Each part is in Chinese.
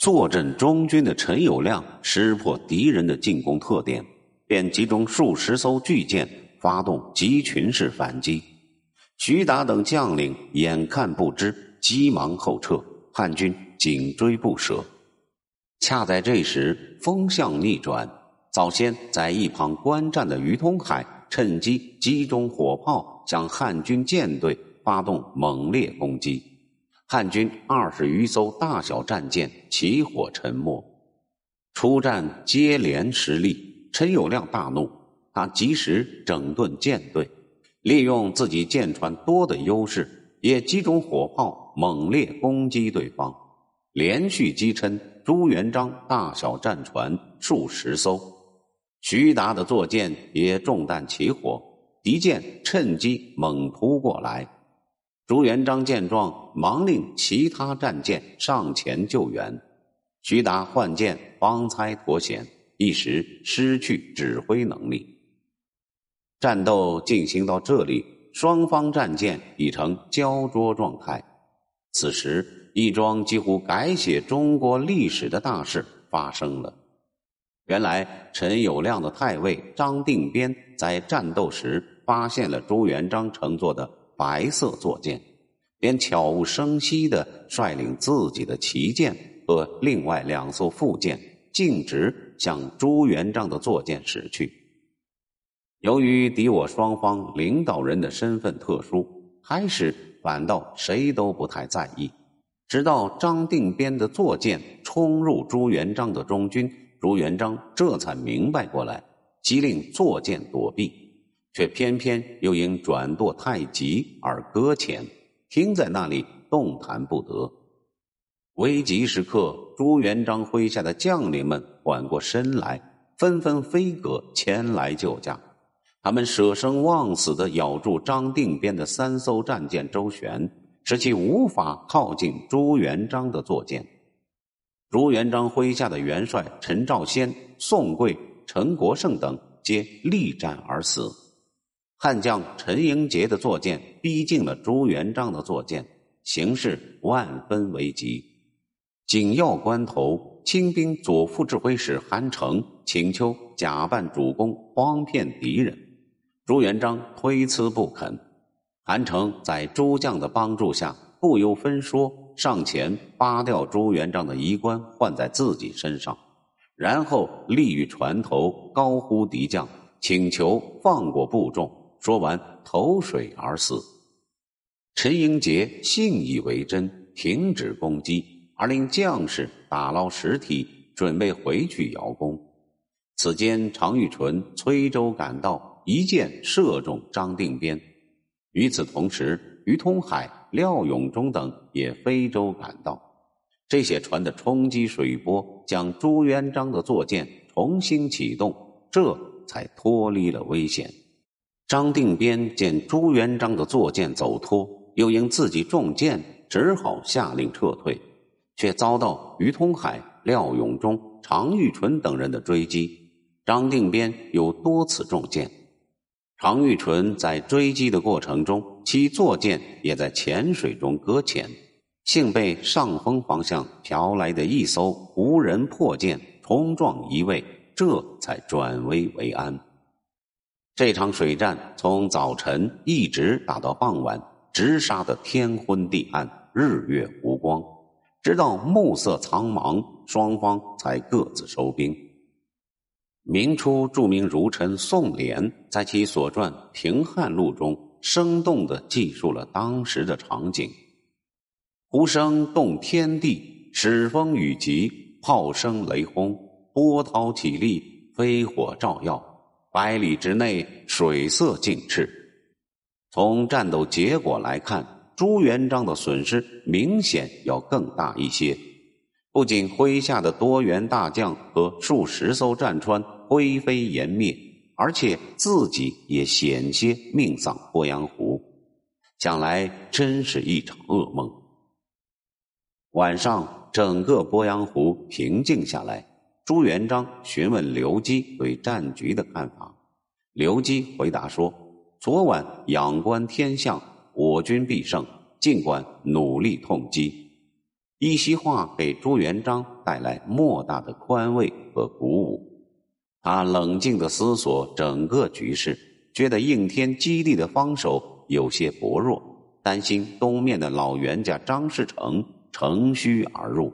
坐镇中军的陈友谅识破敌人的进攻特点，便集中数十艘巨舰，发动集群式反击。徐达等将领眼看不支，急忙后撤，汉军紧追不舍。恰在这时，风向逆转，早先在一旁观战的于通海趁机集中火炮，向汉军舰队发动猛烈攻击。汉军二十余艘大小战舰起火沉没，出战接连失利。陈友谅大怒，他及时整顿舰队，利用自己舰船多的优势，也集中火炮猛烈攻击对方，连续击沉朱元璋大小战船数十艘。徐达的坐舰也中弹起火，敌舰趁机猛扑过来。朱元璋见状，忙令其他战舰上前救援。徐达换舰方才脱险，一时失去指挥能力。战斗进行到这里，双方战舰已成焦灼状态。此时，一桩几乎改写中国历史的大事发生了。原来，陈友谅的太尉张定边在战斗时发现了朱元璋乘坐的。白色坐舰，便悄无声息地率领自己的旗舰和另外两艘副舰，径直向朱元璋的坐舰驶去。由于敌我双方领导人的身份特殊，开始反倒谁都不太在意。直到张定边的坐舰冲入朱元璋的中军，朱元璋这才明白过来，急令坐舰躲避。却偏偏又因转舵太急而搁浅，停在那里动弹不得。危急时刻，朱元璋麾下的将领们缓过身来，纷纷飞鸽前来救驾。他们舍生忘死的咬住张定边的三艘战舰周旋，使其无法靠近朱元璋的坐舰。朱元璋麾下的元帅陈兆先、宋贵、陈国胜等皆力战而死。汉将陈英杰的坐舰逼近了朱元璋的坐舰，形势万分危急。紧要关头，清兵左副指挥使韩城请求假扮主公，诓骗敌人。朱元璋推辞不肯。韩城在诸将的帮助下，不由分说上前扒掉朱元璋的衣冠，换在自己身上，然后立于船头，高呼敌将，请求放过部众。说完，投水而死。陈英杰信以为真，停止攻击，而令将士打捞尸体，准备回去邀功。此间，常遇淳崔州赶到，一箭射中张定边。与此同时，于通海、廖永忠等也飞舟赶到。这些船的冲击水波，将朱元璋的坐舰重新启动，这才脱离了危险。张定边见朱元璋的坐舰走脱，又因自己中箭，只好下令撤退，却遭到于通海、廖永忠、常遇淳等人的追击。张定边有多次中箭，常遇淳在追击的过程中，其坐舰也在浅水中搁浅，幸被上风方向飘来的一艘无人破舰冲撞移位，这才转危为安。这场水战从早晨一直打到傍晚，直杀得天昏地暗，日月无光，直到暮色苍茫，双方才各自收兵。明初著名儒臣宋濂在其所传《平汉录》中，生动地记述了当时的场景：呼声动天地，使风雨急，炮声雷轰，波涛起立，飞火照耀。百里之内，水色尽赤。从战斗结果来看，朱元璋的损失明显要更大一些。不仅麾下的多员大将和数十艘战船灰飞烟灭，而且自己也险些命丧鄱阳湖。想来真是一场噩梦。晚上，整个鄱阳湖平静下来。朱元璋询问刘基对战局的看法，刘基回答说：“昨晚仰观天象，我军必胜，尽管努力痛击。”一席话给朱元璋带来莫大的宽慰和鼓舞。他冷静的思索整个局势，觉得应天基地的防守有些薄弱，担心东面的老袁家张士诚乘虚而入，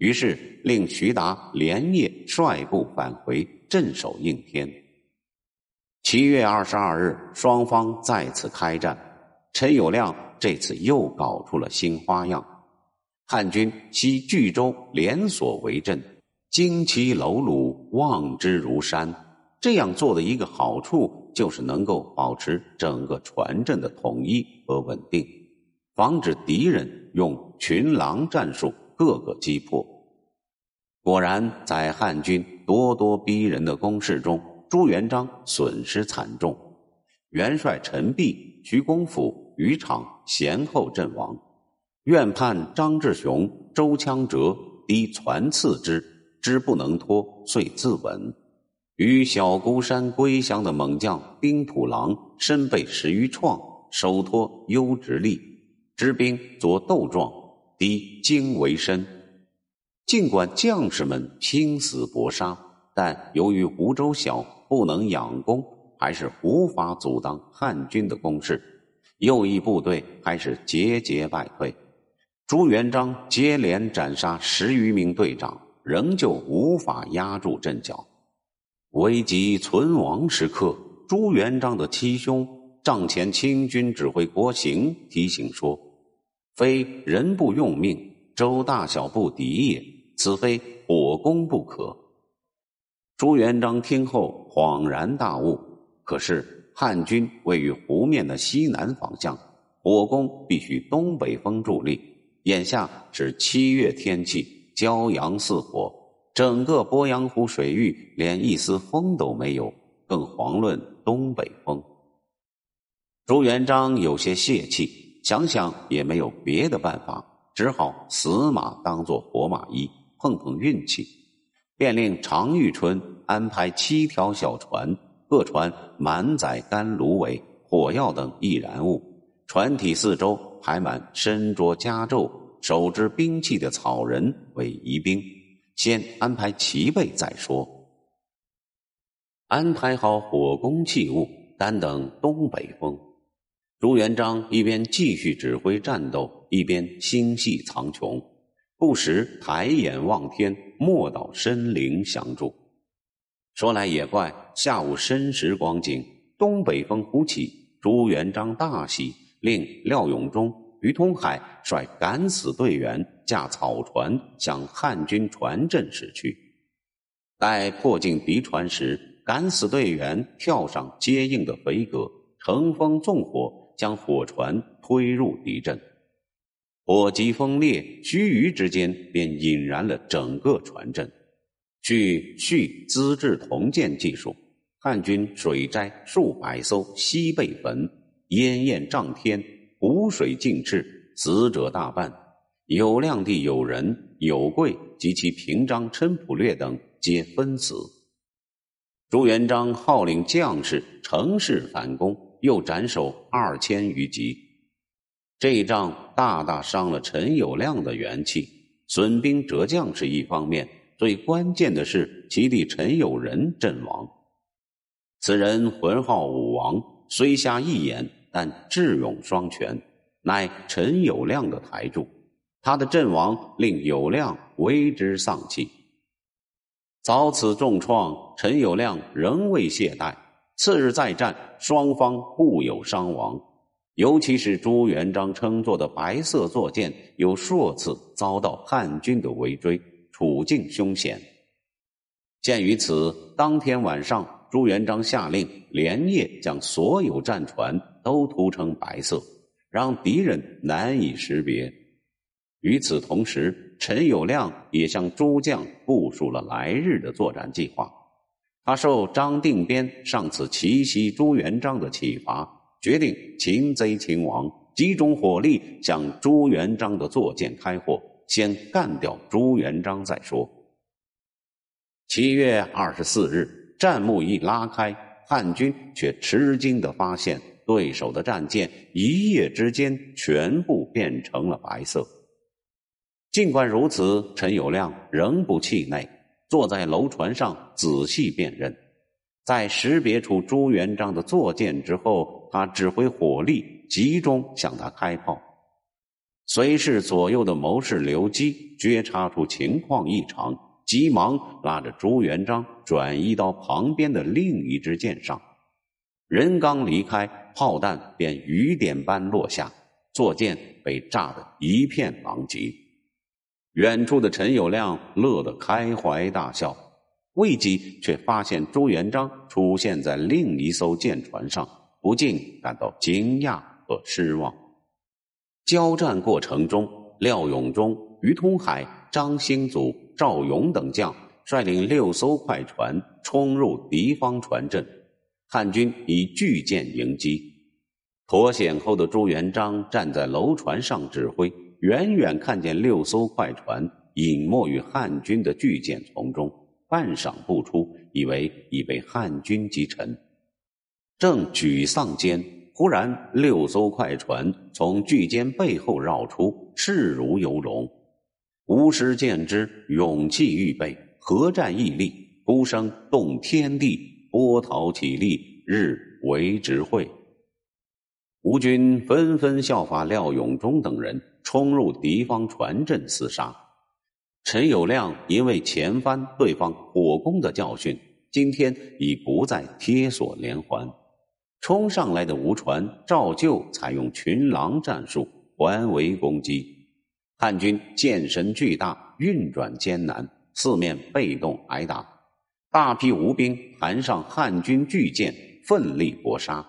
于是令徐达连夜率部返回镇守应天。七月二十二日，双方再次开战，陈友谅这次又搞出了新花样。汉军西巨州连锁为阵，旌旗楼庐，望之如山。这样做的一个好处，就是能够保持整个船阵的统一和稳定，防止敌人用群狼战术各个击破。果然，在汉军咄咄逼人的攻势中，朱元璋损失惨重，元帅陈璧、徐公甫、于场先后阵亡。院判张志雄、周枪折敌攒刺之，之不能脱，遂自刎。与小孤山归降的猛将兵普郎身被十余创，手托优直力，支兵作斗状，敌惊为深。尽管将士们拼死搏杀，但由于湖州小，不能养攻，还是无法阻挡汉军的攻势。右翼部队还是节节败退。朱元璋接连斩杀十余名队长，仍旧无法压住阵脚。危急存亡时刻，朱元璋的七兄帐前清军指挥郭行提醒说：“非人不用命，周大小不敌也。此非火攻不可。”朱元璋听后恍然大悟。可是汉军位于湖面的西南方向，火攻必须东北风助力。眼下是七月天气，骄阳似火，整个鄱阳湖水域连一丝风都没有，更遑论东北风。朱元璋有些泄气，想想也没有别的办法，只好死马当做活马医，碰碰运气，便令常遇春安排七条小船，各船满载干芦苇、火药等易燃物，船体四周。排满身着加胄、手执兵器的草人为疑兵，先安排齐备再说。安排好火攻器物，单等东北风。朱元璋一边继续指挥战斗，一边心系苍穹，不时抬眼望天，默祷神灵相助。说来也怪，下午申时光景，东北风忽起，朱元璋大喜。令廖永忠、于通海率敢死队员驾草船向汉军船阵驶去。待迫近敌船时，敢死队员跳上接应的肥戈，乘风纵火，将火船推入敌阵。火急风烈，须臾之间便引燃了整个船阵。据续资治铜鉴记述，汉军水灾数百艘，西被焚。烟焰涨天，湖水尽赤，死者大半。有亮地有人、有贵及其平章陈普略等皆分死。朱元璋号令将士乘势反攻，又斩首二千余级。这一仗大大伤了陈友谅的元气，损兵折将是一方面，最关键的是其弟陈友仁阵亡。此人浑号武王，虽瞎一眼。但智勇双全，乃陈友谅的台柱。他的阵亡令友谅为之丧气。遭此重创，陈友谅仍未懈怠。次日再战，双方互有伤亡。尤其是朱元璋乘坐的白色坐舰，有数次遭到汉军的围追，处境凶险。鉴于此，当天晚上，朱元璋下令连夜将所有战船。都涂成白色，让敌人难以识别。与此同时，陈友谅也向诸将部署了来日的作战计划。他受张定边上次奇袭朱元璋的启发，决定擒贼擒王，集中火力向朱元璋的坐舰开火，先干掉朱元璋再说。七月二十四日，战幕一拉开，汉军却吃惊的发现。对手的战舰一夜之间全部变成了白色。尽管如此，陈友谅仍不气馁，坐在楼船上仔细辨认，在识别出朱元璋的坐舰之后，他指挥火力集中向他开炮。随侍左右的谋士刘基觉察出情况异常，急忙拉着朱元璋转移到旁边的另一支舰上。人刚离开，炮弹便雨点般落下，坐舰被炸得一片狼藉。远处的陈友谅乐得开怀大笑，未几却发现朱元璋出现在另一艘舰船上，不禁感到惊讶和失望。交战过程中，廖永忠、于通海、张兴祖、赵勇等将率领六艘快船冲入敌方船阵，汉军以巨舰迎击。脱险后的朱元璋站在楼船上指挥，远远看见六艘快船隐没于汉军的巨舰丛中，半晌不出，以为已被汉军击沉。正沮丧间。忽然，六艘快船从巨舰背后绕出，势如游龙。吴师见之，勇气预备，合战毅力，呼声动天地，波涛起立，日为之会。吴军纷纷效法廖永忠等人，冲入敌方船阵厮杀。陈友谅因为前番对方火攻的教训，今天已不再贴锁连环。冲上来的吴船照旧采用群狼战术环围攻击，汉军剑身巨大，运转艰难，四面被动挨打，大批吴兵盘上汉军巨舰，奋力搏杀。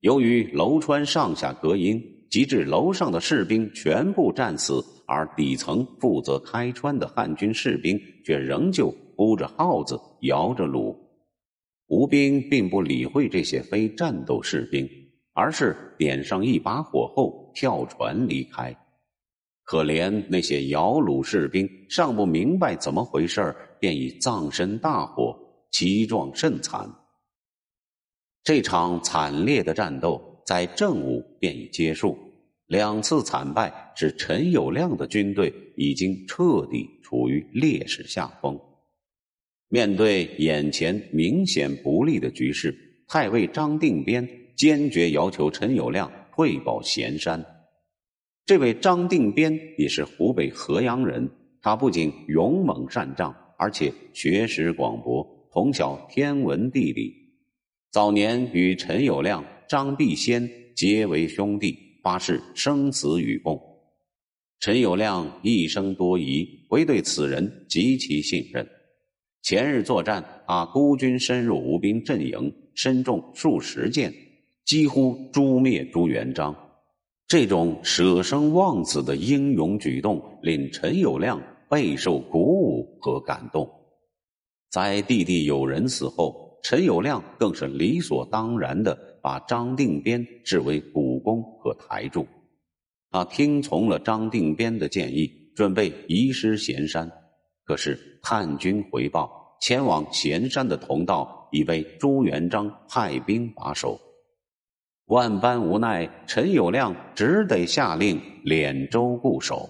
由于楼川上下隔音，及至楼上的士兵全部战死，而底层负责开川的汉军士兵却仍旧呼着号子，摇着橹。吴兵并不理会这些非战斗士兵，而是点上一把火后跳船离开。可怜那些摇橹士兵尚不明白怎么回事便已葬身大火，其状甚惨。这场惨烈的战斗在正午便已结束，两次惨败使陈友谅的军队已经彻底处于劣势下风。面对眼前明显不利的局势，太尉张定边坚决要求陈友谅退保咸山。这位张定边也是湖北河阳人，他不仅勇猛善战，而且学识广博，通晓天文地理。早年与陈友谅、张必先结为兄弟，发誓生死与共。陈友谅一生多疑，唯对此人极其信任。前日作战，他孤军深入吴兵阵营，身中数十箭，几乎诛灭朱元璋。这种舍生忘死的英勇举动，令陈友谅备受鼓舞和感动。在弟弟友人死后，陈友谅更是理所当然的把张定边视为股肱和台柱。他听从了张定边的建议，准备移师咸山。可是叛军回报，前往咸山的同道已被朱元璋派兵把守。万般无奈，陈友谅只得下令敛州固守。